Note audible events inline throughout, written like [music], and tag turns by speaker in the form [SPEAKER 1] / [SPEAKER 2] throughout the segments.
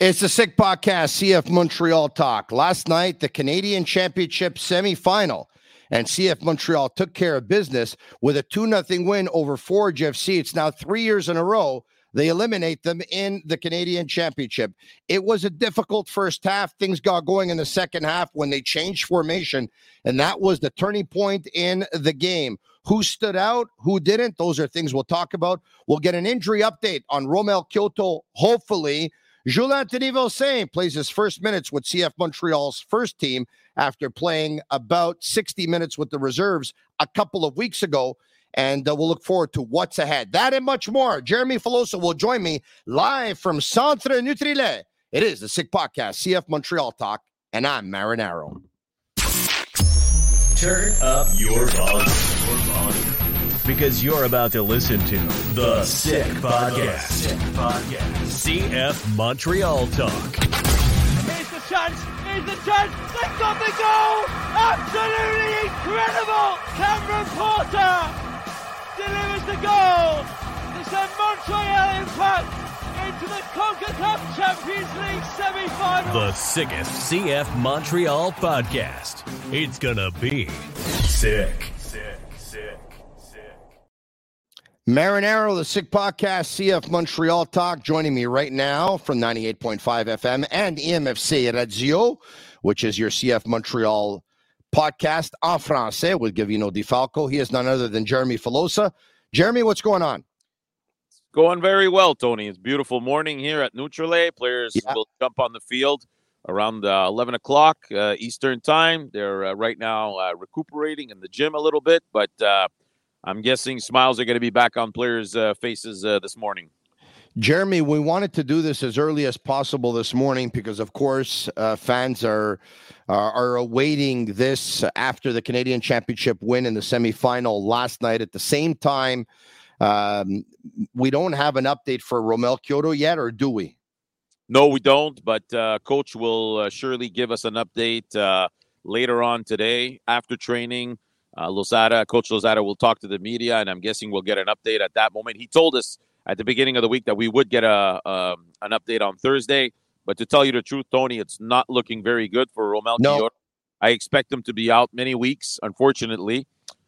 [SPEAKER 1] It's the Sick Podcast, CF Montreal Talk. Last night, the Canadian Championship semifinal, and CF Montreal took care of business with a 2 0 win over Forge FC. It's now three years in a row. They eliminate them in the Canadian Championship. It was a difficult first half. Things got going in the second half when they changed formation, and that was the turning point in the game. Who stood out? Who didn't? Those are things we'll talk about. We'll get an injury update on Romell Quioto, hopefully. Anthony Vilsaint plays his first minutes with CF Montreal's first team after playing about 60 minutes with the reserves a couple of weeks ago. And uh, we'll look forward to what's ahead. That and much more. Jeremy Filosa will join me live from Centre Nutrilait. It is the Sick Podcast, CF Montreal Talk, and I'm Marinaro.
[SPEAKER 2] Turn up your volume because you're about to listen to the Sick Podcast. Sick Podcast. CF Montreal Talk.
[SPEAKER 3] Here's the chance. Here's the chance. They've got the goal. Absolutely incredible. Cameron Porter delivers the goal. It's a Montreal impact into the CONCACAF Champions League semi-final.
[SPEAKER 2] The sickest CF Montreal podcast. It's gonna be sick.
[SPEAKER 1] Marinaro, the Sick Podcast, CF Montreal Talk, joining me right now from 98.5 FM and EMFC Radio, which is your CF Montreal podcast en français with Gavino Di Falco. He is none other than Jeremy Filosa. Jeremy, what's going on?
[SPEAKER 4] Going very well, Tony. It's beautiful morning here at Nutrilait. Players yeah. will jump on the field around uh, 11 o'clock uh, Eastern time. They're uh, right now uh, recuperating in the gym a little bit, but uh, I'm guessing smiles are going to be back on players' uh, faces uh, this morning.
[SPEAKER 1] Jeremy, we wanted to do this as early as possible this morning because, of course, uh, fans are, are, are awaiting this after the Canadian Championship win in the semifinal last night. At the same time, um, we don't have an update for Romell Quioto yet, or do we?
[SPEAKER 4] No, we don't. But uh, coach will uh, surely give us an update uh, later on today after training. Uh, Losada, Coach Losada will talk to the media, and I'm guessing we'll get an update at that moment. He told us at the beginning of the week that we would get a um, an update on Thursday. But to tell you the truth, Tony, it's not looking very good for Romell no. I expect him to be out many weeks, unfortunately,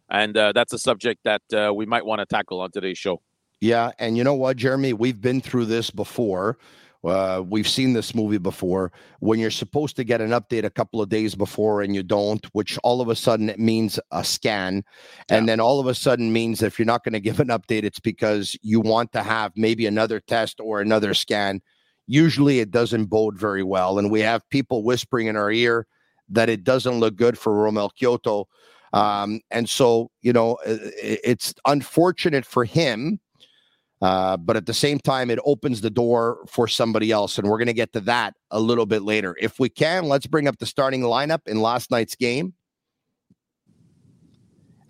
[SPEAKER 4] and uh, that's a subject that uh, we might want to tackle on today's show.
[SPEAKER 1] Yeah, and you know what, Jeremy, we've been through this before. Uh, we've seen this movie before when you're supposed to get an update a couple of days before and you don't, which all of a sudden it means a scan. Yeah. And then all of a sudden means if you're not going to give an update, it's because you want to have maybe another test or another scan. Usually it doesn't bode very well. And we have people whispering in our ear that it doesn't look good for Romell Quioto. Um, and so, you know, it's unfortunate for him uh, but at the same time, it opens the door for somebody else. And we're going to get to that a little bit later. If we can, let's bring up the starting lineup in last night's game.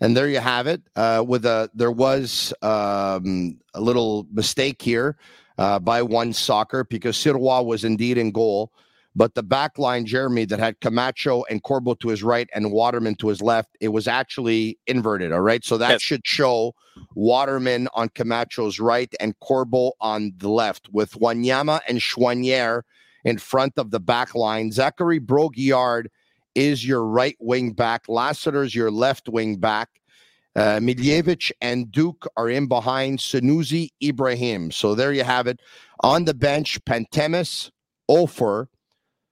[SPEAKER 1] And there you have it. Uh, with a there was um, a little mistake here uh, by one soccer because Sirois was indeed in goal. But the back line, Jeremy, that had Camacho and Corbo to his right and Waterman to his left, it was actually inverted. All right. So that yes. should show Waterman on Camacho's right and Corbo on the left with Wanyama and Choinière in front of the back line. Zachary Brault-Guillard is your right wing back. Lassiter's your left wing back. Uh, Miljevic and Duke are in behind Sunusi Ibrahim. So there you have it. On the bench, Pantemis, Offor,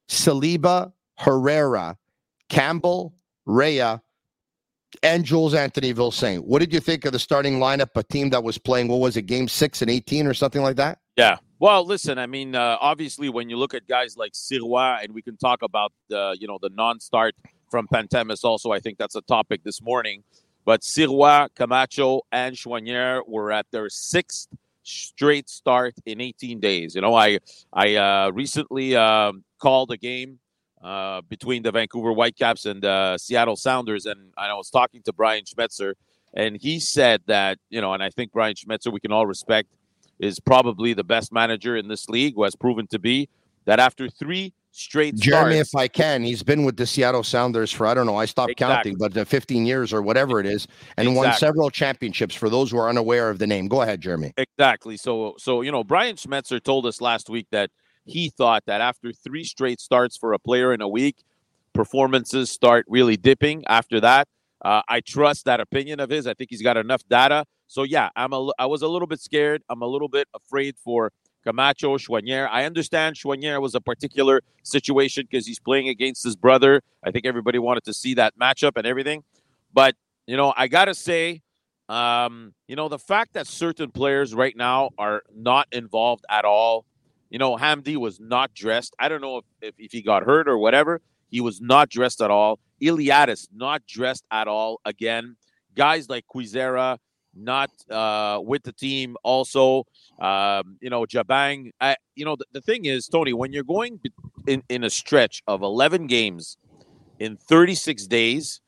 [SPEAKER 1] Saliba, Herrera, Campbell, Rea, and Jules Anthony Vilsaint. What did you think of the starting lineup? A team that was playing, what was it, game six and 18 or something like that?
[SPEAKER 4] Yeah. Well, listen, I mean, uh, obviously, when you look at guys like Sirois, and we can talk about, uh, you know, the non start from Pantemis also, I think that's a topic this morning. But Sirois, Camacho, and Choinière were at their sixth straight start in 18 days. You know, I I uh, recently um, called a game uh, between the Vancouver Whitecaps and uh, Seattle Sounders, and I was talking to Brian Schmetzer, and he said that you know, and I think Brian Schmetzer, we can all respect, is probably the best manager in this league, who has proven to be that after three straight
[SPEAKER 1] Jeremy,
[SPEAKER 4] starts,
[SPEAKER 1] if I can, he's been with the Seattle Sounders for I don't know, I stopped exactly. counting, but uh, 15 years or whatever it is, and exactly. won several championships. For those who are unaware of the name, go ahead, Jeremy.
[SPEAKER 4] Exactly. So, so you know, Brian Schmetzer told us last week that he thought that after three straight starts for a player in a week, performances start really dipping after that. Uh, I trust that opinion of his. I think he's got enough data. So yeah, I'm a I was a little bit scared. I'm a little bit afraid for Camacho, Choinière. I understand Choinière was a particular situation because he's playing against his brother. I think everybody wanted to see that matchup and everything. But, you know, I got to say, um, you know, the fact that certain players right now are not involved at all. You know, Hamdi was not dressed. I don't know if, if, if he got hurt or whatever. He was not dressed at all. Iliadis, not dressed at all. Again, guys like Kwizera, not uh, with the team. Also, um, you know, Jabang. I, you know, the, the thing is, Tony, when you're going in, in a stretch of 11 games in 36 days,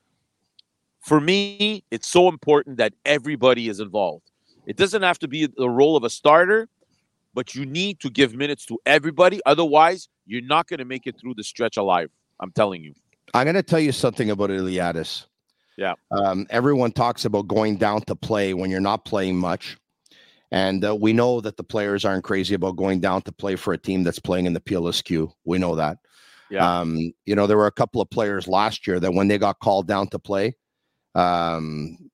[SPEAKER 4] for me, it's so important that everybody is involved. It doesn't have to be the role of a starter, but you need to give minutes to everybody. Otherwise, you're not going to make it through the stretch alive. I'm telling you.
[SPEAKER 1] I'm going to tell you something about Iliadis.
[SPEAKER 4] Yeah.
[SPEAKER 1] Um, everyone talks about going down to play when you're not playing much. And uh, we know that the players aren't crazy about going down to play for a team that's playing in the PLSQ. We know that.
[SPEAKER 4] Yeah.
[SPEAKER 1] Um, you know, there were a couple of players last year that when they got called down to play, um,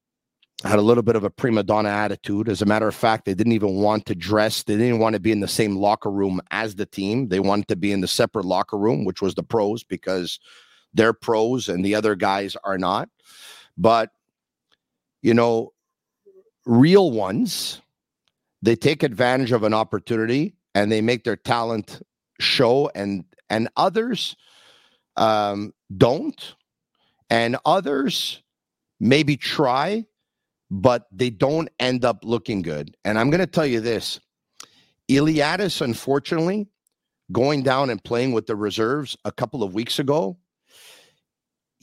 [SPEAKER 1] had a little bit of a prima donna attitude. As a matter of fact, they didn't even want to dress. They didn't want to be in the same locker room as the team. They wanted to be in the separate locker room, which was the pros, because they're pros and the other guys are not. But, you know, real ones, they take advantage of an opportunity and they make their talent show and and others um, don't and others maybe try but they don't end up looking good and i'm going to tell you this iliadis unfortunately going down and playing with the reserves a couple of weeks ago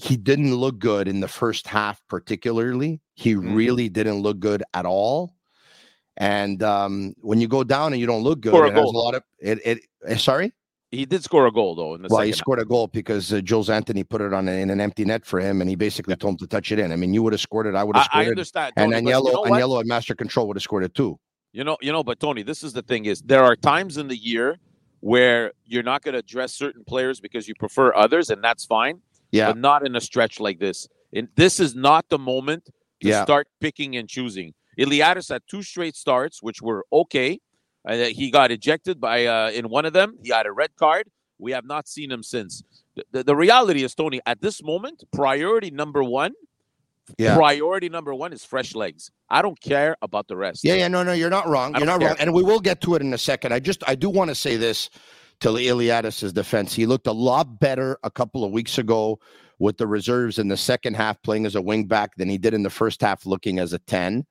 [SPEAKER 1] he didn't look good in the first half, particularly. He mm-hmm. really didn't look good at all. And um, when you go down and you don't look good, it has a lot of it. it uh, sorry,
[SPEAKER 4] he did score a goal though. In the
[SPEAKER 1] well, he scored half. a goal because uh, Jules Anthony put it on a, in an empty net for him, and he basically yeah. told him to touch it in. I mean, you would have scored it. I would have scored
[SPEAKER 4] I, I understand,
[SPEAKER 1] it. Tony, and Agnello, you know Agnello and Master Control would have scored it too.
[SPEAKER 4] You know, you know, but Tony, this is the thing: is there are times in the year where you're not going to address certain players because you prefer others, and that's fine
[SPEAKER 1] yeah.
[SPEAKER 4] but not in a stretch like this. And this is not the moment to
[SPEAKER 1] yeah.
[SPEAKER 4] start picking and choosing. Iliadis had two straight starts, which were okay. Uh, he got ejected by uh, in one of them. He had a red card. We have not seen him since. The, the, the reality is, Tony, at this moment, priority number one, yeah. priority number one is fresh legs. I don't care about the rest.
[SPEAKER 1] Yeah, yeah, no, no, you're not wrong. You're not care. wrong, and we will get to it in a second. I just, I do want to say this to Iliadis' defense. He looked a lot better a couple of weeks ago with the reserves in the second half playing as a wingback than he did in the first half looking as a 10.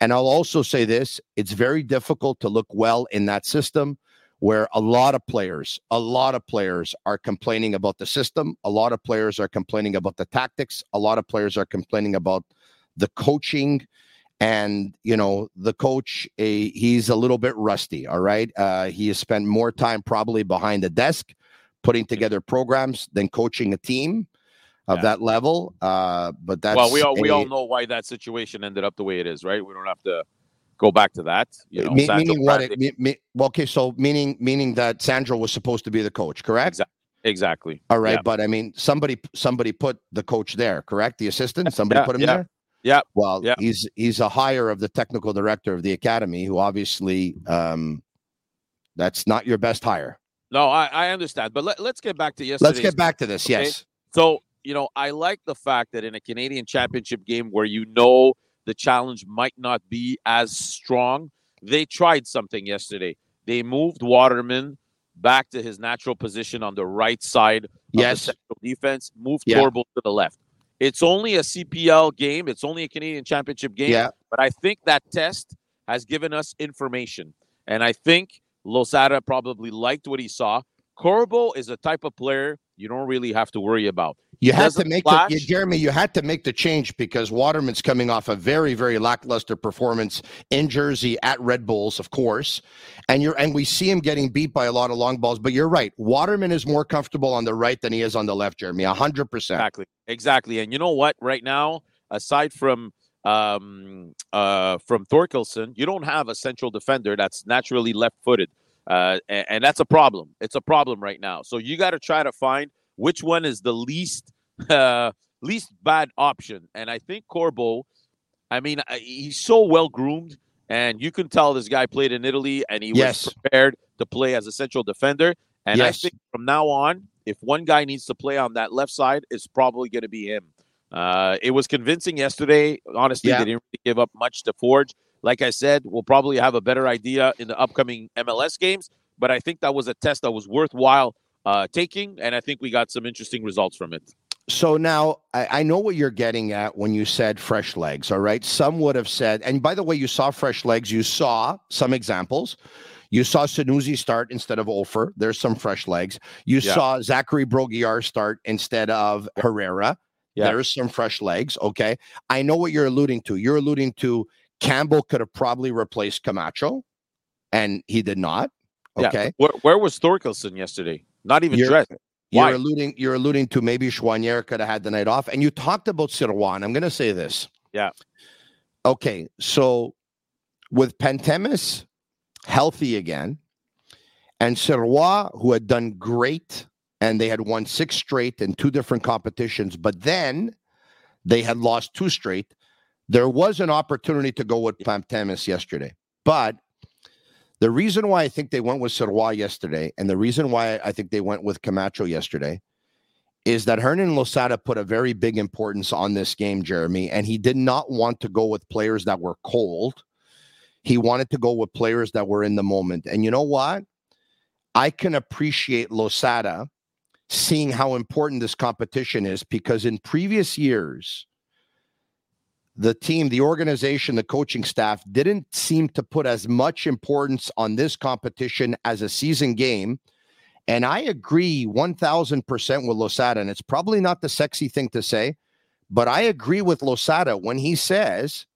[SPEAKER 1] And I'll also say this it's very difficult to look well in that system where a lot of players, a lot of players are complaining about the system. A lot of players are complaining about the tactics. A lot of players are complaining about the coaching and you know the coach a, he's a little bit rusty all right? Uh, he has spent more time probably behind the desk putting together programs than coaching a team of yeah. that level. Uh, but that's
[SPEAKER 4] well we all a, we all know why that situation ended up the way it is right? We don't have to go back to that you know,
[SPEAKER 1] me, meaning what it, me, me, well, okay so meaning meaning that sandro was supposed to be the coach correct?
[SPEAKER 4] Exactly exactly
[SPEAKER 1] all right yeah. but i mean somebody somebody put the coach there correct? The assistant? [laughs] Somebody
[SPEAKER 4] yeah,
[SPEAKER 1] put him there
[SPEAKER 4] yeah.
[SPEAKER 1] Well, he's he's a hire of the technical director of the academy, who obviously um, that's not your best hire.
[SPEAKER 4] No, I, I understand, but let, us get back to yesterday.
[SPEAKER 1] Let's get back to this. Okay? Yes.
[SPEAKER 4] So you know, I like the fact that in a Canadian Championship game where you know the challenge might not be as strong, they tried something yesterday. They moved Waterman back to his natural position on the right side of
[SPEAKER 1] yes.
[SPEAKER 4] the central defense, moved yeah. to the left. It's only a CPL game. It's only a Canadian Championship game.
[SPEAKER 1] Yeah.
[SPEAKER 4] But I think that test has given us information. And I think Losada probably liked what he saw. Corbo is a type of player you don't really have to worry about.
[SPEAKER 1] You had to make the, Jeremy. You had to make the change because Waterman's coming off a very, very lackluster performance in Jersey at Red Bulls, of course, and you're and we see him getting beat by a lot of long balls. But you're right. Waterman is more comfortable on the right than he is on the left, Jeremy. hundred percent.
[SPEAKER 4] Exactly. Exactly. And you know what? Right now, aside from um, uh, from Thorkelsson, you don't have a central defender that's naturally left-footed. Uh, and, and, that's a problem. It's a problem right now. So you got to try to find which one is the least [laughs] uh, least bad option. And I think Corbo, I mean, he's so well groomed, and you can tell this guy played in Italy, and he yes. was prepared to play as a central defender. And yes. I think from now on, if one guy needs to play on that left side, it's probably going to be him. Uh, it was convincing yesterday. Honestly, yeah. they didn't really give up much to Forge. Like I said, we'll probably have a better idea in the upcoming MLS games. But I think that was a test that was worthwhile uh, taking, and I think we got some interesting results from it.
[SPEAKER 1] So now I, I, know what you're getting at when you said fresh legs. All right. Some would have said, and by the way, you saw fresh legs. You saw some examples. You saw Sunusi start instead of Offor. There's some fresh legs. You yeah. saw Zachary Brault-Guillard start instead of Herrera. Yeah. There's some fresh legs. Okay. I know what you're alluding to. You're alluding to Campbell could have probably replaced Camacho, and he did not. Okay. Yeah.
[SPEAKER 4] Where, where was Thorkelsson yesterday? Not even you're, dressed.
[SPEAKER 1] Why? You're alluding. You're alluding to maybe Choinière could have had the night off, and you talked about Sirois. I'm going to say this.
[SPEAKER 4] Yeah.
[SPEAKER 1] Okay. So with Pantemis healthy again, and Sirois, who had done great, and they had won six straight in two different competitions, but then they had lost two straight. There was an opportunity to go with Pantemis yesterday, but the reason why I think they went with Sirois yesterday, and the reason why I think they went with Camacho yesterday, is that Hernan Losada put a very big importance on this game, Jeremy, and he did not want to go with players that were cold. He wanted to go with players that were in the moment. And you know what? I can appreciate Losada seeing how important this competition is because in previous years, the team, the organization, the coaching staff didn't seem to put as much importance on this competition as a season game. And I agree 1000% with Losada. And it's probably not the sexy thing to say, but I agree with Losada when he says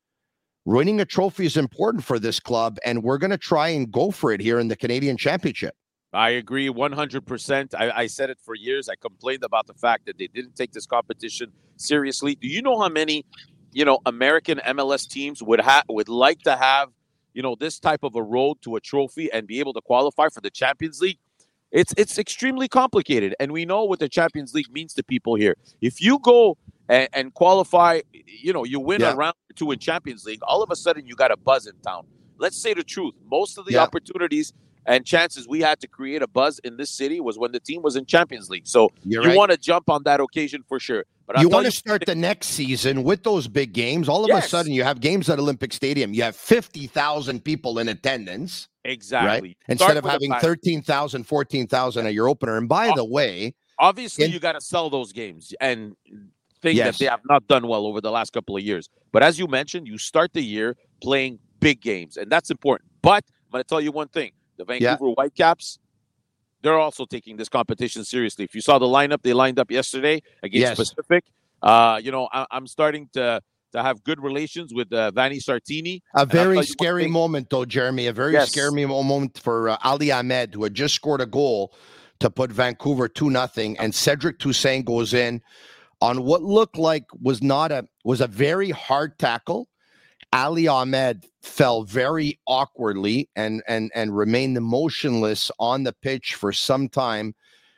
[SPEAKER 1] winning a trophy is important for this club. And we're going to try and go for it here in the Canadian Championship.
[SPEAKER 4] I agree 100%. I, I, said it for years. I complained about the fact that they didn't take this competition seriously. Do you know how many you know American MLS teams would have would like to have you know this type of a road to a trophy and be able to qualify for the Champions League. It's it's extremely complicated, and we know what the Champions League means to people here. If you go and, and qualify, you know, you win yeah. a round or two in Champions League, all of a sudden you got a buzz in town. Let's say the truth. Most of the yeah. opportunities and chances we had to create a buzz in this city was when the team was in Champions League. So You're you right. want to jump on that occasion for sure.
[SPEAKER 1] But you want to start the next season with those big games. All of yes. a sudden, you have games at Olympic Stadium. You have 50,000 people in attendance.
[SPEAKER 4] Exactly.
[SPEAKER 1] Right? Instead of having 13,000, 14,000 at your opener. And by the way,
[SPEAKER 4] obviously, in- you got to sell those games and think yes. that they have not done well over the last couple of years. But as you mentioned, you start the year playing big games, and that's important. But I'm going to tell you one thing the Vancouver yeah. Whitecaps, they're also taking this competition seriously. If you saw the lineup, they lined up yesterday against yes. Pacific. Uh, you know, I, am starting to to have good relations with uh, Vanni Sartini.
[SPEAKER 1] A very scary moment, though, Jeremy. A very yes. scary moment for uh, Ali Ahmed, who had just scored a goal to put Vancouver two nothing, and Cedric Toussaint goes in on what looked like was not a was a very hard tackle. Ali Ahmed fell very awkwardly and and and remained motionless on the pitch for some time.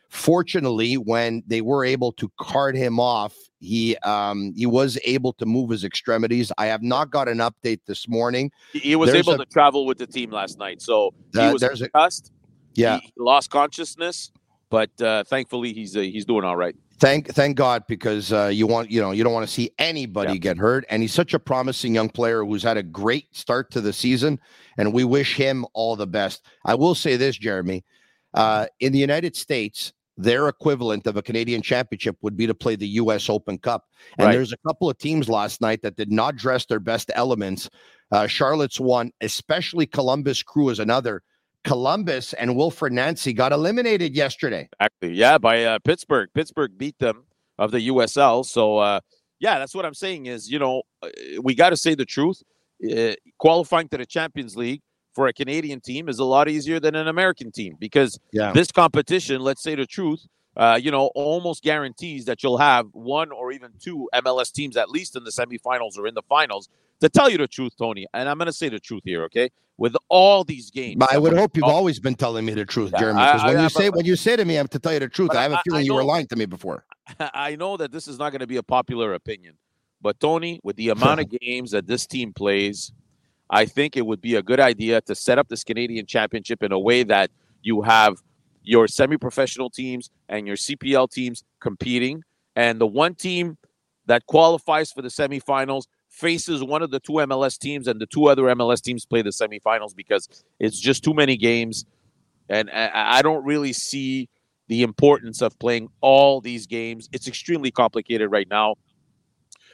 [SPEAKER 1] Fortunately, when they were able to cart him off, he um he was able to move his extremities. I have not got an update this morning.
[SPEAKER 4] He was there's able a, to travel with the team last night, so he uh, was concussed.
[SPEAKER 1] A, yeah,
[SPEAKER 4] he lost consciousness, but uh, thankfully he's uh, he's doing all right.
[SPEAKER 1] Thank thank God because uh, you want you know you don't want to see anybody yeah. get hurt, and he's such a promising young player who's had a great start to the season, and we wish him all the best. I will say this, Jeremy, uh, in the United States, their equivalent of a Canadian championship would be to play the U.S. Open Cup, and right. there's a couple of teams last night that did not dress their best elements. Uh, Charlotte's one, especially Columbus Crew is another Columbus and Wilfried Nancy got eliminated yesterday.
[SPEAKER 4] Exactly. Yeah, by uh, Pittsburgh. Pittsburgh beat them of the USL. So, uh, yeah, that's what I'm saying is, you know, uh, we got to say the truth. Uh, qualifying to the Champions League for a Canadian team is a lot easier than an American team because yeah. this competition, let's say the truth, uh, you know, almost guarantees that you'll have one or even two MLS teams at least in the semifinals or in the finals. To tell you the truth, Tony, and I'm going to say the truth here, okay? With all these games,
[SPEAKER 1] But I would hope you've always been telling me the truth,
[SPEAKER 4] Yeah,
[SPEAKER 1] Jeremy. Because when
[SPEAKER 4] I-
[SPEAKER 1] you
[SPEAKER 4] but-
[SPEAKER 1] say when you say to me, I'm to tell you the truth.
[SPEAKER 4] But
[SPEAKER 1] I have a feeling
[SPEAKER 4] I
[SPEAKER 1] you were lying to me before. [laughs]
[SPEAKER 4] I know that this is not going to be a popular opinion, but Tony, with the amount of [laughs] games that this team plays, I think it would be a good idea to set up this Canadian Championship in a way that you have your semi-professional teams and your CPL teams competing, and the one team that qualifies for the semifinals faces one of the two MLS teams, and the two other MLS teams play the semifinals because it's just too many games, and I, I don't really see the importance of playing all these games. It's extremely complicated right now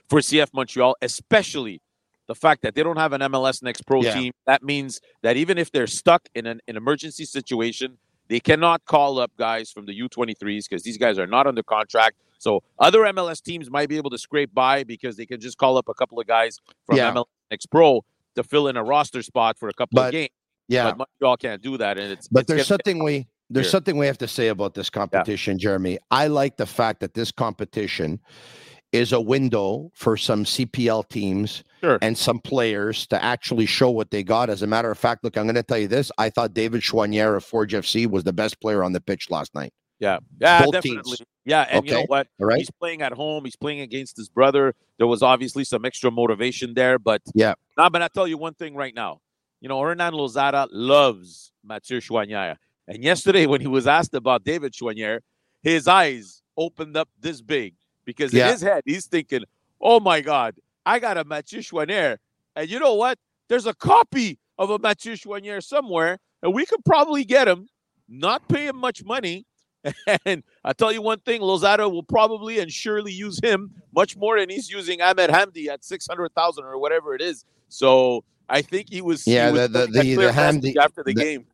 [SPEAKER 4] for CF Montreal, especially the fact that they don't have an MLS Next Pro
[SPEAKER 1] Yeah.
[SPEAKER 4] team. That means that even if they're stuck in an, an emergency situation, they cannot call up guys from the U23s because these guys are not under contract. So other MLS teams might be able to scrape by because they can just call up a couple of guys from
[SPEAKER 1] Yeah.
[SPEAKER 4] MLS Next Pro to fill in a roster spot for a couple
[SPEAKER 1] But-
[SPEAKER 4] of games.
[SPEAKER 1] Yeah,
[SPEAKER 4] But Montreal can't do that, and it's
[SPEAKER 1] but
[SPEAKER 4] it's
[SPEAKER 1] there's something we there's
[SPEAKER 4] here.
[SPEAKER 1] something we have to say about this competition, Jeremy. I like the fact that this competition is a window for some CPL teams
[SPEAKER 4] Sure.
[SPEAKER 1] and some players to actually show what they got. As a matter of fact, look, I'm going to tell you this: I thought David Choinière of Forge FC was the best player on the pitch last night.
[SPEAKER 4] Yeah, yeah,
[SPEAKER 1] Both
[SPEAKER 4] definitely.
[SPEAKER 1] teams.
[SPEAKER 4] Yeah, and you know what?
[SPEAKER 1] All right,
[SPEAKER 4] He's playing at home. He's playing against his brother. There was obviously some extra motivation there, but
[SPEAKER 1] Yeah.
[SPEAKER 4] Now, but I tell you one thing right now. You know, Hernan Losada loves Mathieu Choinière, and yesterday when he was asked about David Choinière, his eyes opened up this big because
[SPEAKER 1] Yeah.
[SPEAKER 4] in his head he's thinking, "Oh my God, I got a Mathieu Choinière, and you know what? There's a copy of a Mathieu Choinière somewhere, and we could probably get him, not pay him much money." [laughs] And I tell you one thing, Losada will probably and surely use him much more than he's using Ahmed Hamdi at six hundred thousand or whatever it is. So I think he was
[SPEAKER 1] Yeah,
[SPEAKER 4] he was
[SPEAKER 1] the- the- the- the Hamdi-
[SPEAKER 4] after the,
[SPEAKER 1] the-
[SPEAKER 4] game.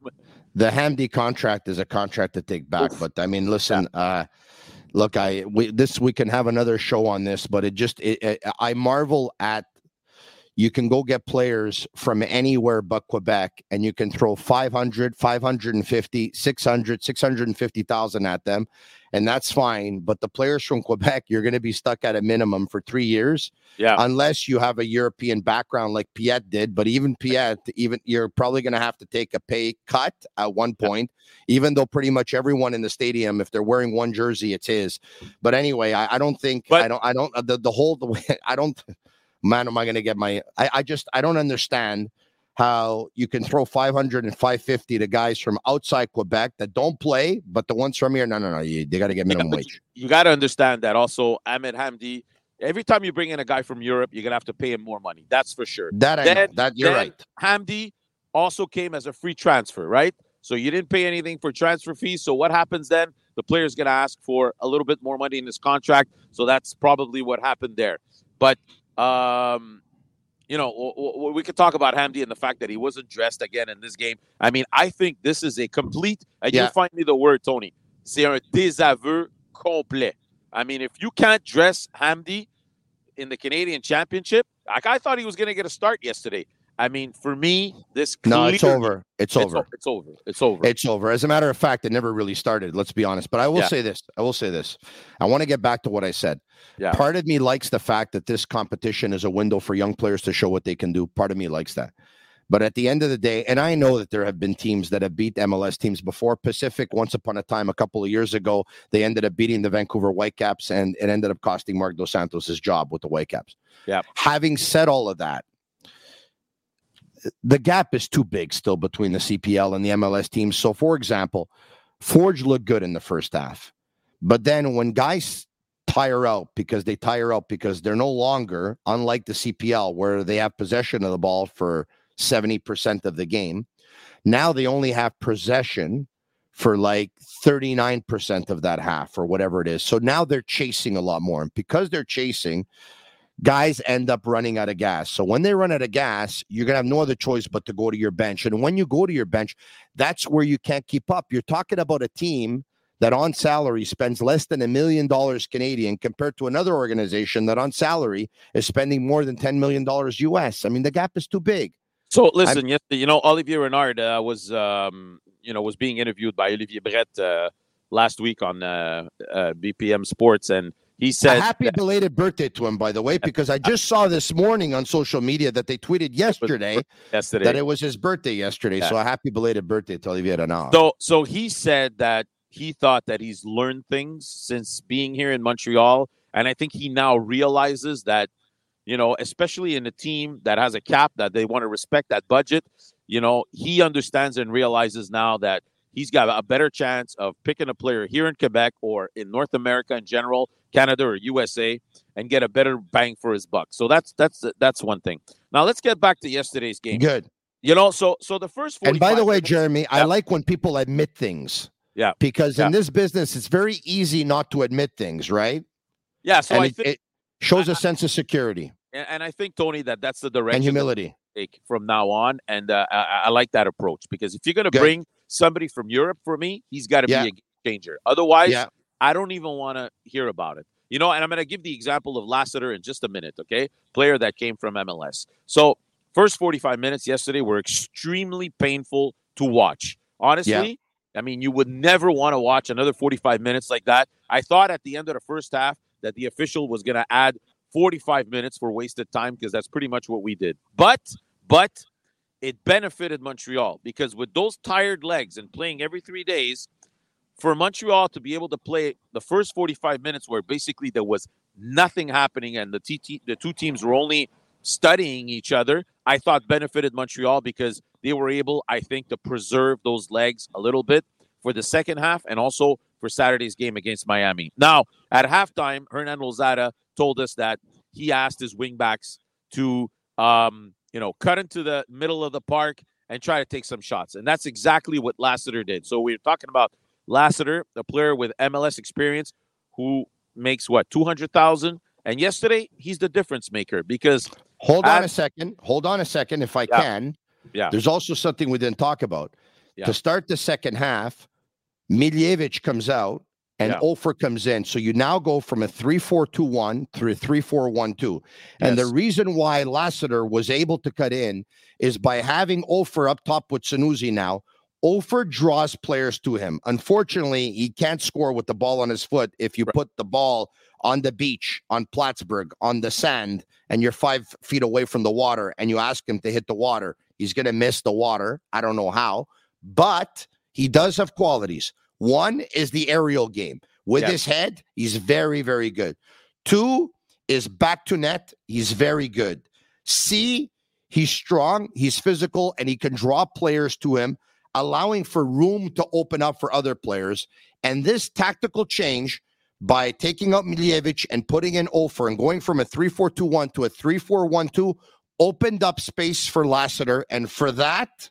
[SPEAKER 1] the Hamdi contract is a contract to take back.
[SPEAKER 4] Oof.
[SPEAKER 1] But I mean, listen, uh, look, I we, this we can have another show on this, but it just it, it, I marvel at you can go get players from anywhere but Quebec and you can throw 500, 550, 600, 650,000 at them and that's fine, but the players from Quebec you're going to be stuck at a minimum for 3 years
[SPEAKER 4] Yeah.
[SPEAKER 1] unless you have a European background like Piette did. But even Piette, even you're probably going to have to take a pay cut at one point, even though pretty much everyone in the stadium, if they're wearing one jersey, it's his. But anyway, I, I don't think
[SPEAKER 4] But-
[SPEAKER 1] I don't I don't the the whole the way [laughs] I don't man, am I going to get my I, I just I don't understand how you can throw 500 and 550 to guys from outside Quebec that don't play, but the ones from here, no, no, no, you, they got to get minimum
[SPEAKER 4] but
[SPEAKER 1] wage.
[SPEAKER 4] You got to understand that also Ahmed Hamdi. Every time you bring in a guy from Europe, you're gonna have to pay him more money. That's for sure.
[SPEAKER 1] That I know.
[SPEAKER 4] Then-
[SPEAKER 1] That you're right.
[SPEAKER 4] Hamdi also came as a free transfer, right? So you didn't pay anything for transfer fees. So what happens then? The player's going to ask for a little bit more money in his contract. So that's probably what happened there. But um, you know, w- w- we could talk about Hamdi and the fact that he wasn't dressed again in this game. I mean, I think this is a complete. And
[SPEAKER 1] Yeah.
[SPEAKER 4] you find me the word, Tony. C'est un désaveu complet. I mean, if you can't dress Hamdi in the Canadian Championship, like I thought he was going to get a start yesterday. I mean, for me, this
[SPEAKER 1] No, it's over. It's
[SPEAKER 4] It's,
[SPEAKER 1] over.
[SPEAKER 4] o- it's over. It's over.
[SPEAKER 1] It's over. As a matter of fact, it never really started. Let's be honest. But I will
[SPEAKER 4] Yeah.
[SPEAKER 1] say this. I will say this. I want to get back to what I said.
[SPEAKER 4] Yeah.
[SPEAKER 1] Part of me likes the fact that this competition is a window for young players to show what they can do. Part of me likes that. But at the end of the day, and I know that there have been teams that have beat MLS teams before. Pacific, once upon a time, a couple of years ago, they ended up beating the Vancouver Whitecaps, and it ended up costing Marc Dos Santos his job with the Whitecaps.
[SPEAKER 4] Yeah.
[SPEAKER 1] Having said all of that, the gap is too big still between the CPL and the MLS teams. So, for example, Forge looked good in the first half, but then when guys tire out because they tire out because they're no longer, unlike the CPL, where they have possession of the ball for 70% of the game, now they only have possession for like 39% of that half or whatever it is. So now they're chasing a lot more. And because they're chasing, guys end up running out of gas. So when they run out of gas, you're going to have no other choice but to go to your bench. And when you go to your bench, that's where you can't keep up. You're talking about a team that on salary spends less than a million dollars Canadian compared to another organization that on salary is spending more than 10 million dollars US. I mean, the gap is too big.
[SPEAKER 4] So listen, yes, you know, Olivier Renard uh, was, um, you know, was being interviewed by Olivier Brett uh, last week on uh, uh, BPM Sports, and he
[SPEAKER 1] A
[SPEAKER 4] said,
[SPEAKER 1] happy
[SPEAKER 4] that-
[SPEAKER 1] belated birthday to him, by the way, because I just saw this morning on social media that they tweeted yesterday
[SPEAKER 4] yesterday.
[SPEAKER 1] that it was his birthday yesterday.
[SPEAKER 4] Yeah.
[SPEAKER 1] So a happy belated birthday to Olivier Renard.
[SPEAKER 4] So so he said that he thought that he's learned things since being here in Montreal, and I think he now realizes that, you know, especially in a team that has a cap that they want to respect that budget, you know, he understands and realizes now that he's got a better chance of picking a player here in Quebec or in North America in general, Canada or USA, and get a better bang for his buck. So that's that's that's one thing. Now let's get back to yesterday's game.
[SPEAKER 1] Good.
[SPEAKER 4] You know, so so the first
[SPEAKER 1] And by the way,
[SPEAKER 4] minutes-
[SPEAKER 1] Jeremy, I like when people admit things.
[SPEAKER 4] Yeah.
[SPEAKER 1] Because
[SPEAKER 4] Yeah.
[SPEAKER 1] in this business, it's very easy not to admit things, right?
[SPEAKER 4] yeah, so
[SPEAKER 1] and
[SPEAKER 4] I
[SPEAKER 1] it,
[SPEAKER 4] think
[SPEAKER 1] it shows a sense of security
[SPEAKER 4] and, and I think Tony that that's the direction
[SPEAKER 1] and humility.
[SPEAKER 4] take from now on, and uh, I, I like that approach because if you're going to bring somebody from Europe for me, he's got to
[SPEAKER 1] Yeah.
[SPEAKER 4] be a changer. Otherwise,
[SPEAKER 1] Yeah.
[SPEAKER 4] I don't even want to hear about it. You know, and I'm going to give the example of Lassiter in just a minute. Okay, player that came from MLS. So first 45 minutes yesterday were extremely painful to watch. Honestly, I mean, you would never want to watch another 45 minutes like that. I thought at the end of the first half that the official was going to add 45 minutes for wasted time because that's pretty much what we did. But, but it benefited Montreal because with those tired legs and playing every three days, for Montreal to be able to play the first 45 minutes where basically there was nothing happening and the, the two teams were only studying each other, I thought benefited Montreal because they were able, I think, to preserve those legs a little bit for the second half and also for Saturday's game against Miami. Now, at halftime, Hernan Losada told us that he asked his wingbacks to, um, you know, cut into the middle of the park and try to take some shots. And that's exactly what Lassiter did. So we are talking about Lassiter, a player with MLS experience who makes what, 200,000? And yesterday, he's the difference maker because
[SPEAKER 1] Hold on a second. Hold on a second, if I
[SPEAKER 4] Yeah.
[SPEAKER 1] can.
[SPEAKER 4] Yeah.
[SPEAKER 1] There's also something we didn't talk about.
[SPEAKER 4] Yeah.
[SPEAKER 1] To start the second half, Miljevic comes out and
[SPEAKER 4] Yeah.
[SPEAKER 1] Offor comes in. So you now go from a 3 4 2 1 to a 3 4 1 2. And the reason why Lassiter was able to cut in is by having Offor up top with Sunusi now. Offor draws players to him. Unfortunately, he can't score with the ball on his foot if you
[SPEAKER 4] Right.
[SPEAKER 1] put the ball on the beach, on Plattsburgh, on the sand, and you're five feet away from the water and you ask him to hit the water. He's going to miss the water. I don't know how, but he does have qualities. One is the aerial game. With
[SPEAKER 4] Yes.
[SPEAKER 1] his head, he's very, very good. Two is back to net. He's very good. C, he's strong, he's physical, and he can draw players to him, allowing for room to open up for other players. And this tactical change by taking out Miljevic and putting in Offor and going from a 3 4 2 1 to a 3 4 1 2 opened up space for Lassiter. And for that,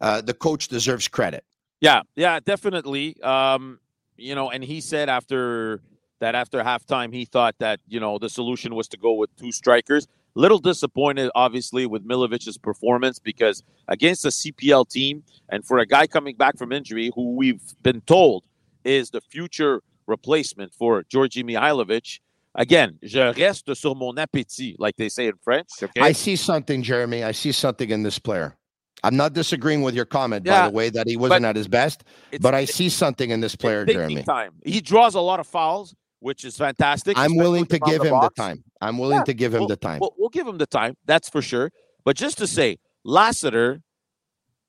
[SPEAKER 1] uh, the coach deserves credit.
[SPEAKER 4] Yeah, yeah, definitely. Um, you know, and he said after that, after halftime, he thought that you know the solution was to go with two strikers. Little disappointed, obviously, with Miljevic's performance because against a CPL team and for a guy coming back from injury, who we've been told is the future replacement for Djordje Mihailovic. Again, je reste sur mon appétit, like they say in French. Okay,
[SPEAKER 1] I see something, Jeremy. I see something in this player. I'm not disagreeing with your comment, by the way, that he wasn't at his best, but I see something in this player, Jeremy.
[SPEAKER 4] Time. He draws a lot of fouls, which is fantastic.
[SPEAKER 1] I'm willing to give him
[SPEAKER 4] box.
[SPEAKER 1] the time. I'm willing
[SPEAKER 4] Yeah,
[SPEAKER 1] to give him
[SPEAKER 4] we'll-
[SPEAKER 1] the time.
[SPEAKER 4] We'll, we'll give him the time, that's for sure. But just to say, Lassiter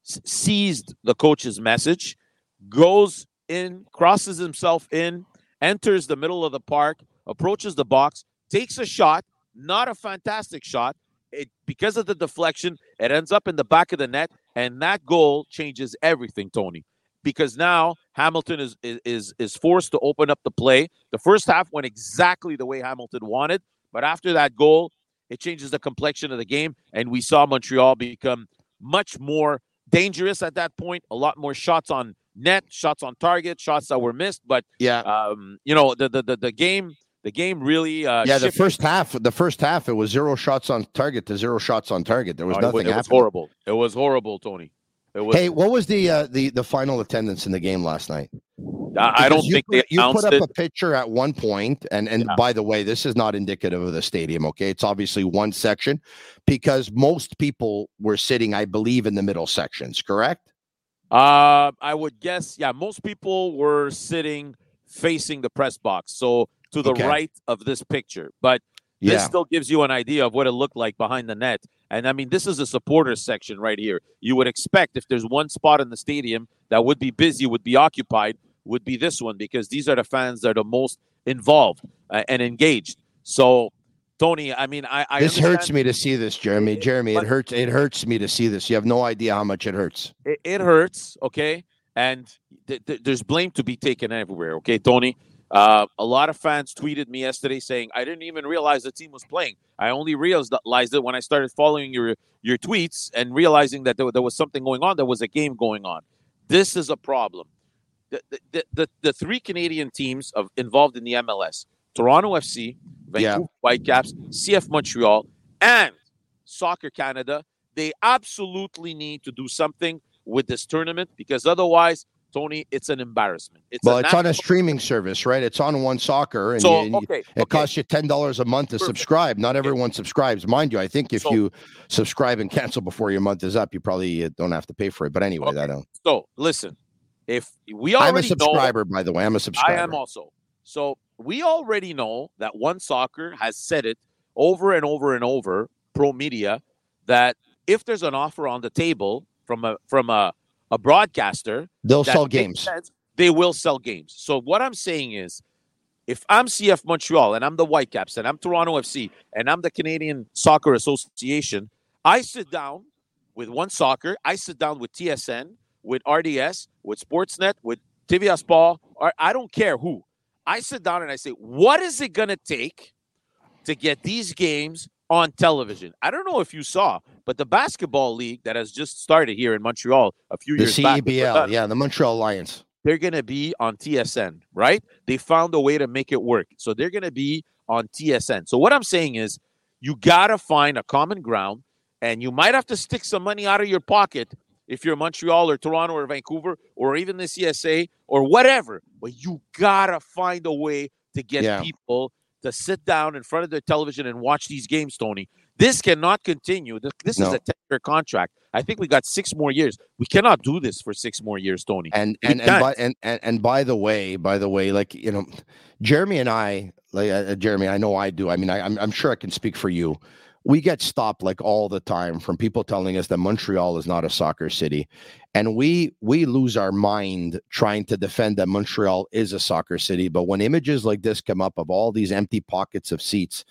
[SPEAKER 4] s- seized the coach's message, goes in, crosses himself in, enters the middle of the park, approaches the box, takes a shot, not a fantastic shot. It because of the deflection, it ends up in the back of the net, and that goal changes everything, Tony. Because now Hamilton is is is, forced to open up the play. The first half went exactly the way Hamilton wanted, but after that goal, it changes the complexion of the game, and we saw Montreal become much more dangerous at that point. A lot more shots on net, shots on target, shots that were missed. But
[SPEAKER 1] yeah.
[SPEAKER 4] um, you know, the the the, the game, the game really uh,
[SPEAKER 1] yeah, the
[SPEAKER 4] shifted.
[SPEAKER 1] first half, the first half, it was zero shots on target to zero shots on target. There was
[SPEAKER 4] Oh, it
[SPEAKER 1] nothing
[SPEAKER 4] was, it was horrible. It was horrible, Tony. It was.
[SPEAKER 1] Hey, what was the uh, the the final attendance in the game last night?
[SPEAKER 4] I, I don't
[SPEAKER 1] you
[SPEAKER 4] think
[SPEAKER 1] put,
[SPEAKER 4] they
[SPEAKER 1] you put up
[SPEAKER 4] it.
[SPEAKER 1] a picture at one point, and and
[SPEAKER 4] Yeah.
[SPEAKER 1] by the way, this is not indicative of the stadium. Okay, it's obviously one section because most people were sitting, I believe, in the middle sections. Correct?
[SPEAKER 4] Uh, I would guess, yeah, most people were sitting facing the press box, so to the
[SPEAKER 1] Okay.
[SPEAKER 4] right of this picture. But this
[SPEAKER 1] Yeah.
[SPEAKER 4] still gives you an idea of what it looked like behind the net. And I mean, this is a supporters section right here. You would expect if there's one spot in the stadium that would be busy, would be occupied, would be this one because these are the fans that are the most involved uh, and engaged. So, Tony, I mean, I, I
[SPEAKER 1] this
[SPEAKER 4] understand-
[SPEAKER 1] hurts me to see this, Jeremy.
[SPEAKER 4] It-
[SPEAKER 1] Jeremy, it hurts. It hurts me to see this. You have no idea how much it hurts.
[SPEAKER 4] it, it hurts, okay? And th- th- there's blame to be taken everywhere, okay, Tony? Uh, a lot of fans tweeted me yesterday saying, I didn't even realize the team was playing. I only realized it when I started following your, your tweets and realizing that there, there was something going on. There was a game going on. This is a problem. The, the, the, the, three Canadian teams of, involved in the MLS Toronto FC, Vancouver
[SPEAKER 1] Yeah.
[SPEAKER 4] Whitecaps, CF Montreal, and Soccer Canada they absolutely need to do something with this tournament because otherwise, Tony, it's an embarrassment. It's
[SPEAKER 1] Well, it's on a streaming service, right? It's on One Soccer, and
[SPEAKER 4] So
[SPEAKER 1] you- you-
[SPEAKER 4] okay,
[SPEAKER 1] it
[SPEAKER 4] okay.
[SPEAKER 1] costs you ten dollars a month to
[SPEAKER 4] Perfect.
[SPEAKER 1] subscribe. Not everyone subscribes, mind you. I think if
[SPEAKER 4] So-
[SPEAKER 1] you subscribe and cancel before your month is up, you probably uh, don't have to pay for it. But anyway,
[SPEAKER 4] Okay.
[SPEAKER 1] I don't.
[SPEAKER 4] So listen, if we already
[SPEAKER 1] I'm a
[SPEAKER 4] already know,
[SPEAKER 1] subscriber, by the way. I'm a subscriber.
[SPEAKER 4] I am also. So we already know that One Soccer has said it over and over and over, pro media, that if there's an offer on the table from a from a, a broadcaster,
[SPEAKER 1] They'll sell games.
[SPEAKER 4] sense, they will sell games. So what I'm saying is, if I'm CF Montreal and I'm the Whitecaps and I'm Toronto FC and I'm the Canadian Soccer Association, I sit down with One Soccer, I sit down with TSN, with RDS, with Sportsnet, with TVA Sport, or I don't care who. I sit down and I say, what is it going to take to get these games on television? I don't know if you saw, but the basketball league that has just started here in Montreal a few
[SPEAKER 1] The
[SPEAKER 4] years back,
[SPEAKER 1] CEBL,
[SPEAKER 4] Verdun,
[SPEAKER 1] yeah, the Montreal Lions.
[SPEAKER 4] they're going to be on TSN, right? They found a way to make it work. So they're going to be on TSN. So what I'm saying is you got to find a common ground and you might have to stick some money out of your pocket if you're Montreal or Toronto or Vancouver or even the CSA or whatever, but you got to find a way to get
[SPEAKER 1] Yeah.
[SPEAKER 4] people to sit down in front of their television and watch these games, Tony. This cannot continue. This, this is a 10 year contract. I think we got six more years. We cannot do this for six more years, Tony.
[SPEAKER 1] And
[SPEAKER 4] We
[SPEAKER 1] and and by, and, and and by the way, by the way, like you know, Jeremy and I, like uh, Jeremy, I know I do. I mean, I, I'm I'm sure I can speak for you. We get stopped like all the time from people telling us that Montreal is not a soccer city, and we we lose our mind trying to defend that Montreal is a soccer city. But when images like this come up of all these empty pockets of seats,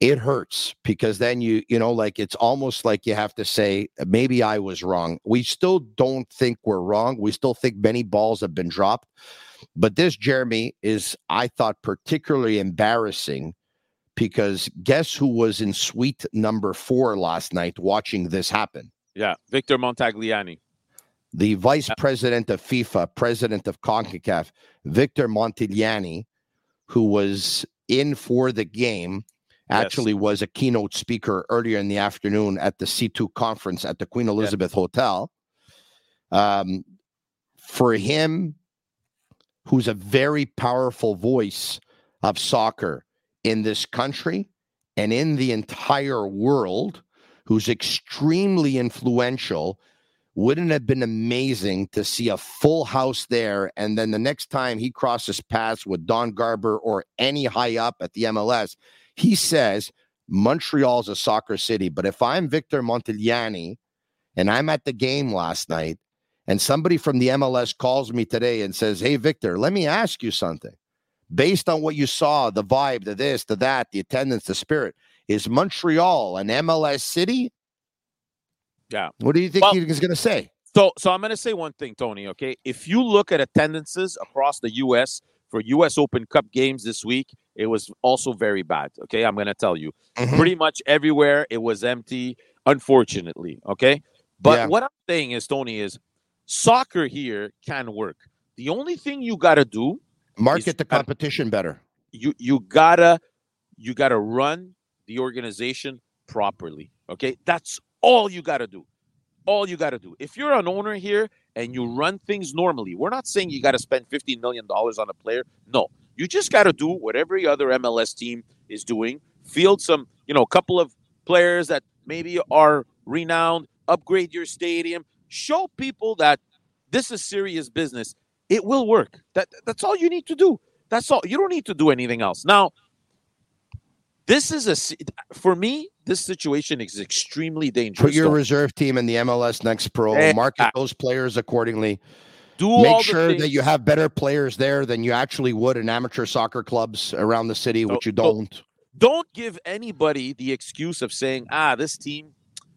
[SPEAKER 1] it hurts because then you you know like it's almost like you have to say maybe i was wrong we still don't think we're wrong we still think many balls have been dropped but this jeremy is i thought particularly embarrassing because guess who was in suite number four last night watching this happen
[SPEAKER 4] Yeah, Victor Montagliani.
[SPEAKER 1] the vice president of FIFA, president of CONCACAF, Victor Montagliani, who was in for the game,
[SPEAKER 4] Yes.
[SPEAKER 1] actually was a keynote speaker earlier in the afternoon at the C2 conference at the Queen Elizabeth Hotel. Um, for him, who's a very powerful voice of soccer in this country and in the entire world, who's extremely influential wouldn't have been amazing to see a full house there and then the next time he crosses paths with don garber or any high up at the mls he says montreal's a soccer city but if i'm victor montagliani and i'm at the game last night and somebody from the mls calls me today and says hey victor let me ask you something based on what you saw the vibe the this the that the attendance the spirit is montreal an mls city
[SPEAKER 4] Yeah.
[SPEAKER 1] what do you think
[SPEAKER 4] Well-
[SPEAKER 1] he's going to say
[SPEAKER 4] So, so I'm going to say one thing, Tony. Okay, if you look at attendances across the U.S. for U.S. Open Cup games this week, it was also very bad. Okay, I'm going to tell you,
[SPEAKER 1] Mhm.
[SPEAKER 4] pretty much everywhere it was empty. Unfortunately, okay. But
[SPEAKER 1] Yeah.
[SPEAKER 4] what I'm saying is, Tony, is soccer here can work. The only thing you got to do
[SPEAKER 1] market the
[SPEAKER 4] gotta-
[SPEAKER 1] competition better.
[SPEAKER 4] you you gotta you gotta run the organization properly. Okay, that's all you gotta do. All you gotta do. If you're an owner here and you run things normally, we're not saying you gotta spend fifteen million dollars on a player. No, you just gotta do what every other MLS team is doing. Field some, you know, a couple of players that maybe are renowned. Upgrade your stadium. Show people that this is serious business, it will work. That that's all you need to do. That's all. You don't need to do anything else. Now, this is a for me. This situation is extremely dangerous.
[SPEAKER 1] Put your reserve team in the MLS Next Pro. Exactly. Market those players accordingly.
[SPEAKER 4] Do
[SPEAKER 1] Make sure that you have better players there than you actually would in amateur soccer clubs around the city, which you don't.
[SPEAKER 4] Don't give anybody the excuse of saying, "Ah, this team,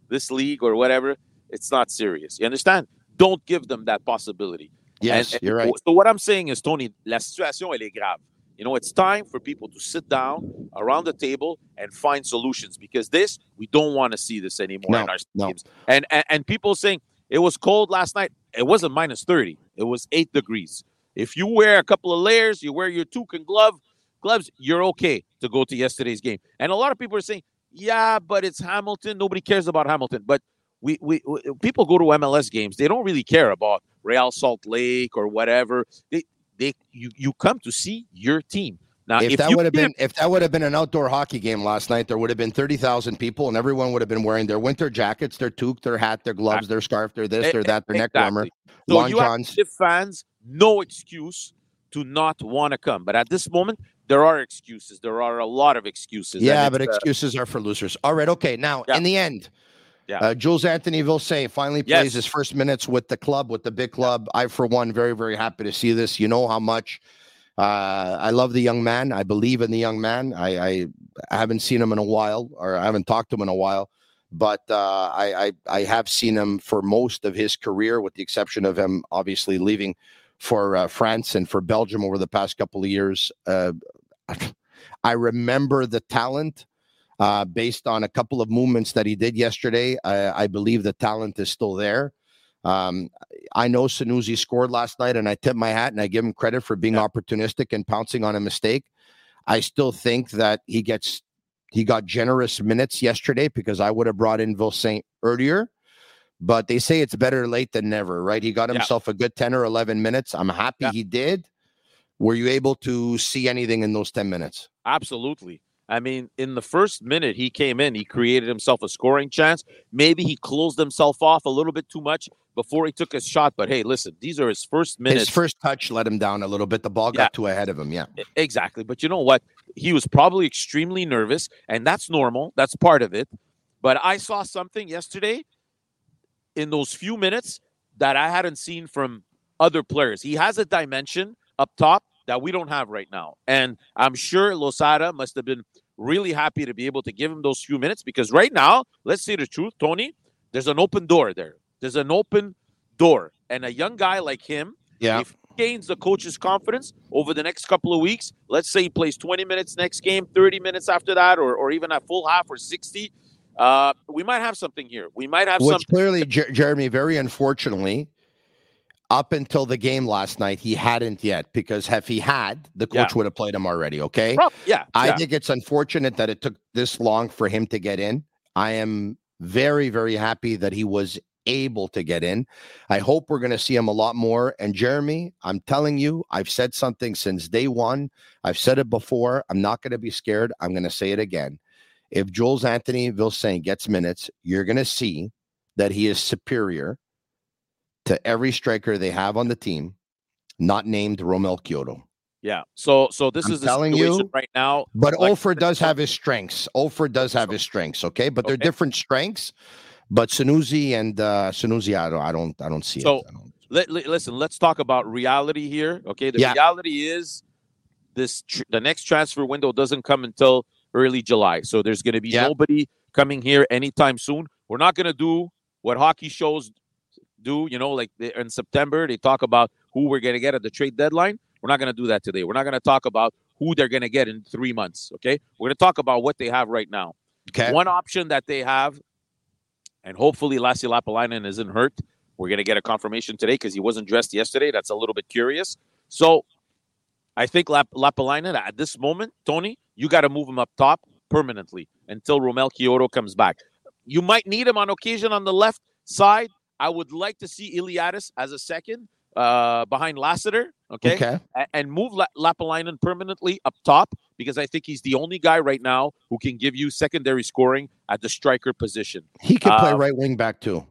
[SPEAKER 4] this league, or whatever, it's not serious." You understand? Don't give them that possibility.
[SPEAKER 1] Yes, and, and you're right.
[SPEAKER 4] So what I'm saying is, Tony, la situation elle est grave. You know, it's time for people to sit down around the table and find solutions because this we don't want to see this anymore
[SPEAKER 1] no,
[SPEAKER 4] in our
[SPEAKER 1] no.
[SPEAKER 4] teams. And, and and people saying it was cold last night. It wasn't minus 30. It was eight degrees. If you wear a couple of layers, you wear your toucan glove gloves, you're okay to go to yesterday's game. And a lot of people are saying, yeah, but it's Hamilton. Nobody cares about Hamilton. But we, we, we people go to MLS games. They don't really care about Real Salt Lake or whatever. They they you you come to see your team. Now,
[SPEAKER 1] if, if that would have been if that would have been an outdoor hockey game last night, there would have been thirty thousand people, and everyone would have been wearing their winter jackets, their toque, their hat, their gloves, their scarf, their this, their that, their exactly. neck warmer,
[SPEAKER 4] so
[SPEAKER 1] long
[SPEAKER 4] you
[SPEAKER 1] johns.
[SPEAKER 4] Have fans, no excuse to not want to come. But at this moment, there are excuses. There are a lot of excuses.
[SPEAKER 1] Yeah, but uh, excuses are for losers. All right, okay. Now, yeah. in the end, yeah. Uh, Jules Anthony Vilsaint finally plays yes. his first minutes with the club, with the big club. I, for one, very, very happy to see this. You know how much uh, I love the young man. I believe in the young man. I, I, I, haven't seen him in a while, or I haven't talked to him in a while, but uh, I, I, I have seen him for most of his career, with the exception of him obviously leaving for uh, France and for Belgium over the past couple of years. Uh, [laughs] I remember the talent uh, based on a couple of movements that he did yesterday. I, I believe the talent is still there. Um, I know Sunusi scored last night, and I tip my hat and I give him credit for being yeah. opportunistic and pouncing on a mistake. I still think that he gets he got generous minutes yesterday because I would have brought in Vilsaint earlier. But they say it's better late than never, right? He got himself yeah. a good 10 or 11 minutes. I'm happy yeah. he did. Were you able to see anything in those 10 minutes?
[SPEAKER 4] Absolutely. I mean, in the first minute he came in, he created himself a scoring chance. Maybe he closed himself off a little bit too much before he took his shot. But hey, listen, these are his first minutes.
[SPEAKER 1] His first touch let him down a little bit. The ball got yeah. too ahead of him. Yeah.
[SPEAKER 4] Exactly. But you know what? He was probably extremely nervous, and that's normal. That's part of it. But I saw something yesterday in those few minutes that I hadn't seen from other players. He has a dimension up top that we don't have right now. And I'm sure Losada must have been really happy to be able to give him those few minutes because right now, let's say the truth, Tony, there's an open door there. There's an open door. And a young guy like him,
[SPEAKER 1] yeah.
[SPEAKER 4] if he gains the coach's confidence over the next couple of weeks, let's say he plays 20 minutes next game, 30 minutes after that, or, or even a full half or 60, uh, we might have something here. We might have
[SPEAKER 1] Which
[SPEAKER 4] something.
[SPEAKER 1] clearly, Jer- Jeremy, very unfortunately, up until the game last night, he hadn't yet because if he had, the coach yeah. would have played him already. Okay.
[SPEAKER 4] yeah.
[SPEAKER 1] I
[SPEAKER 4] yeah.
[SPEAKER 1] think it's unfortunate that it took this long for him to get in. I am very, very happy that he was able to get in. I hope we're going to see him a lot more. And Jeremy, I'm telling you, I've said something since day one. I've said it before. I'm not going to be scared. I'm going to say it again. If Jules Anthony Vilsaint gets minutes, you're going to see that he is superior to every striker they have on the team, not named Romell Quioto.
[SPEAKER 4] Yeah. So so this
[SPEAKER 1] I'm
[SPEAKER 4] is
[SPEAKER 1] telling you
[SPEAKER 4] right now.
[SPEAKER 1] But like, Offor does have his strengths. Offor does have his strengths. Okay, but they're different strengths. But Sunusi and uh Sunusi, I don't, I don't, I don't see
[SPEAKER 4] so,
[SPEAKER 1] it.
[SPEAKER 4] Let, let, listen, let's talk about reality here. Okay, the
[SPEAKER 1] yeah.
[SPEAKER 4] reality is this: tr- the next transfer window doesn't come until early July. So there's going to be yeah. nobody coming here anytime soon. We're not going to do what hockey shows do. You know, like in September, they talk about who we're going to get at the trade deadline. We're not going to do that today. We're not going to talk about who they're going to get in three months. Okay, we're going to talk about what they have right now.
[SPEAKER 1] Okay,
[SPEAKER 4] one option that they have and hopefully Lassi Lappalainen isn't hurt. We're going to get a confirmation today because he wasn't dressed yesterday. That's a little bit curious. So I think Lap- Lappalainen at this moment, Tony, you got to move him up top permanently until Romell Quioto comes back. You might need him on occasion on the left side. I would like to see Iliadis as a second uh, behind Lassiter, okay?
[SPEAKER 1] okay.
[SPEAKER 4] and move La- Lappalainen permanently up top because I think he's the only guy right now who can give you secondary scoring at the striker position.
[SPEAKER 1] He can play uh, right wing back too.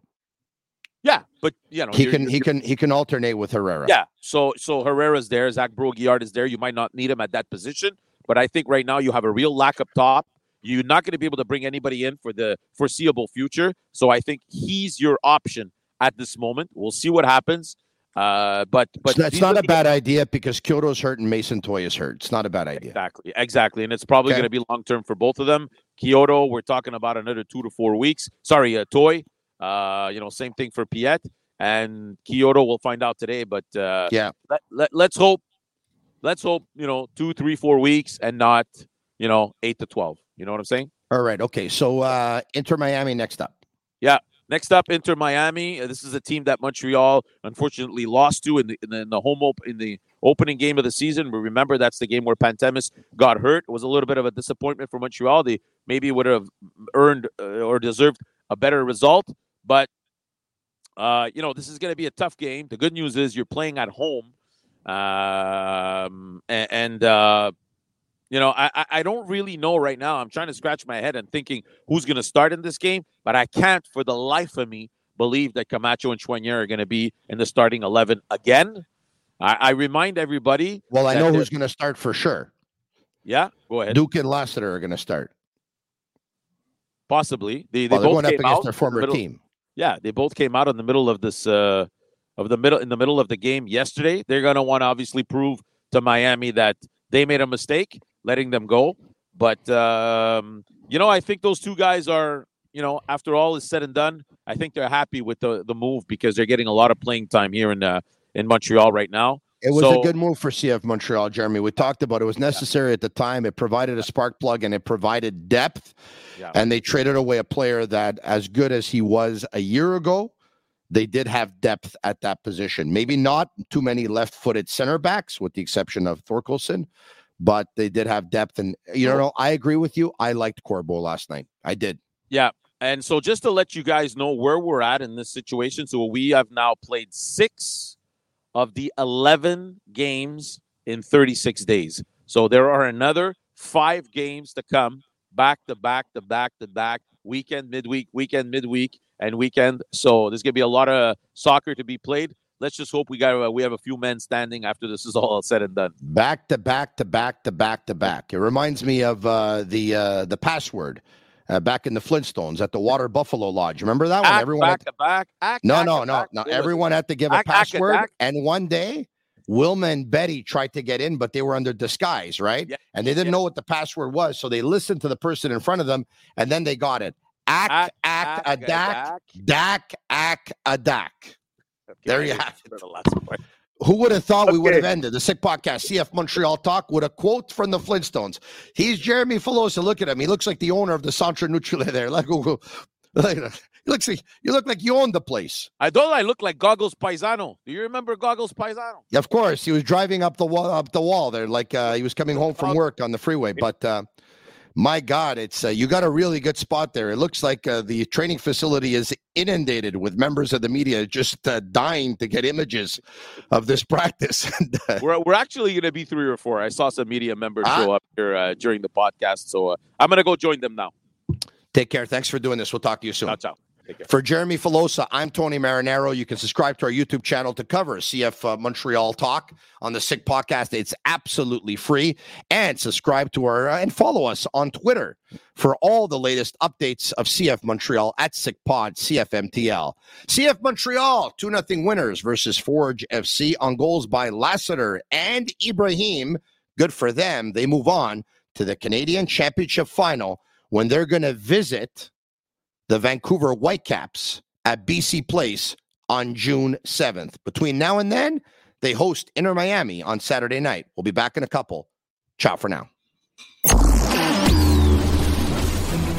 [SPEAKER 4] Yeah, but you know
[SPEAKER 1] He
[SPEAKER 4] you're-
[SPEAKER 1] can
[SPEAKER 4] you're-
[SPEAKER 1] he can he can alternate with Herrera.
[SPEAKER 4] Yeah. So so Herrera's there, Zach Brault-Guillard is there. You might not need him at that position, but I think right now you have a real lack up top. You're not going to be able to bring anybody in for the foreseeable future. So I think he's your option at this moment. We'll see what happens. Uh, but but
[SPEAKER 1] it's
[SPEAKER 4] these
[SPEAKER 1] not a bad idea because Quioto's hurt and Mason Toye is hurt. It's not a bad idea.
[SPEAKER 4] Exactly, exactly, and it's probably
[SPEAKER 1] Okay.
[SPEAKER 4] going to be long term for both of them. Quioto, we're talking about another two to four weeks. Sorry, uh, Toye. Uh, you know, same thing for Piette and Quioto. We'll find out today, but uh,
[SPEAKER 1] Yeah.
[SPEAKER 4] let, let, let's hope. Let's hope you know two, three, four weeks, and not you know eight to twelve. You know what I'm saying?
[SPEAKER 1] All right. Okay. So uh Inter Miami next up. Yeah.
[SPEAKER 4] Next up, Inter Miami. Uh, This is a team that Montreal unfortunately lost to in the in the, in the home op- in the opening game of the season. We remember that's the game where Pantemis got hurt. It was a little bit of a disappointment for Montreal. They maybe would have earned uh, or deserved a better result, but uh, you know this is going to be a tough game. The good news is you're playing at home, um, and, and uh, you know, I, I- don't really know right now. I'm trying to scratch my head and thinking who's going to start in this game, but I can't for the life of me believe that Camacho and Choinière are going to be in the starting 11 again. I, I remind everybody,
[SPEAKER 1] Well, I know who's going to start for sure.
[SPEAKER 4] yeah, go ahead.
[SPEAKER 1] Duke and Lassiter are going to start.
[SPEAKER 4] Possibly. They, they
[SPEAKER 1] Well, they're
[SPEAKER 4] both
[SPEAKER 1] going up
[SPEAKER 4] came
[SPEAKER 1] against
[SPEAKER 4] out
[SPEAKER 1] their
[SPEAKER 4] in the
[SPEAKER 1] former team.
[SPEAKER 4] Yeah, they both came out in the middle of this uh of the middle in the middle of the game yesterday. They're going to want to obviously prove to Miami that they made a mistake letting them go. But um, you know, I think those two guys are, you know, after all is said and done, I think they're happy with the the move because they're getting a lot of playing time here in uh, in Montreal right now.
[SPEAKER 1] It was
[SPEAKER 4] So-
[SPEAKER 1] a good move for CF Montreal, Jeremy. We talked about it. it was necessary at the time. It provided a spark plug and it provided depth.
[SPEAKER 4] Yeah.
[SPEAKER 1] And they traded away a player that, as good as he was a year ago, they did have depth at that position. Maybe not too many left-footed center backs, with the exception of Thorkelsson, but they did have depth. And you know, I agree with you. I liked Corbo last night. I did.
[SPEAKER 4] Yeah. And so just to let you guys know where we're at in this situation, so we have now played six of the 11 games in 36 days. So there are another five games to come back to back to back to back, weekend, midweek, weekend, midweek, and weekend. So there's going to be a lot of soccer to be played. Let's just hope we got uh, we have a few men standing after this is all said and done.
[SPEAKER 1] Back to back to back to back to back. It reminds me of uh, the uh, the password uh, back in the Flintstones at the Water Buffalo Lodge. Remember that one?
[SPEAKER 4] Act
[SPEAKER 1] Everyone
[SPEAKER 4] back to back. Act,
[SPEAKER 1] No,
[SPEAKER 4] act
[SPEAKER 1] no, no, no.
[SPEAKER 4] What was it?
[SPEAKER 1] Everyone had to give a password. And one day, Wilma and Betty tried to get in, but they were under disguise, right?
[SPEAKER 4] Yeah,
[SPEAKER 1] And they didn't
[SPEAKER 4] yeah.
[SPEAKER 1] know what the password was. So they listened to the person in front of them and then they got it. Act,
[SPEAKER 4] act,
[SPEAKER 1] ack, a dack,
[SPEAKER 4] ack.
[SPEAKER 1] dack, ack, a dack.
[SPEAKER 4] Okay,
[SPEAKER 1] There you have
[SPEAKER 4] it.
[SPEAKER 1] Who would have thought we would have ended the sick podcast, CF Montreal Talk, with a quote from the Flintstones? He's Jeremy Filosa. Look at him. He looks like the owner of the Centre Nutrilait there. Like, [laughs] like, he looks like you look like you own the place.
[SPEAKER 4] I don't I look like Goggles Paisano. Do you remember Goggles Paisano?
[SPEAKER 1] Yeah, of course, he was driving up the wall up the wall there, like uh, he was coming home from work on the freeway. But uh, my God, it's uh, you got a really good spot there. It looks like uh, the training facility is inundated with members of the media just uh, dying to get images of this [laughs] practice. Uh,
[SPEAKER 4] We're, we're actually going to be three or four. I saw some media members
[SPEAKER 1] Ah.
[SPEAKER 4] show up here uh, during the podcast, so uh, I'm going to go join them now.
[SPEAKER 1] Take care. Thanks for doing this. We'll talk to you soon.
[SPEAKER 4] Ciao, ciao.
[SPEAKER 1] For Jeremy Filosa, I'm Tony Marinaro. You can subscribe to our YouTube channel to cover CF uh, Montreal Talk on the Sick Podcast. It's absolutely free. And subscribe to our uh, and follow us on Twitter for all the latest updates of CF Montreal at Sick Pod, CFMTL. CF Montreal 2 0 winners versus Forge FC on goals by Lassiter and Ibrahim. Good for them. They move on to the Canadian Championship final when they're going to visit the Vancouver Whitecaps at BC Place on June 7th. Between now and then, they host Inter Miami on Saturday night. We'll be back in a couple. Ciao for now.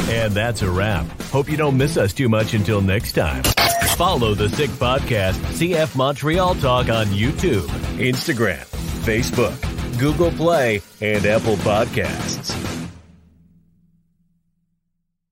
[SPEAKER 2] And that's a wrap. Hope you don't miss us too much until next time. Follow the Sick Podcast, CF Montreal Talk on YouTube, Instagram, Facebook, Google Play, and Apple Podcasts.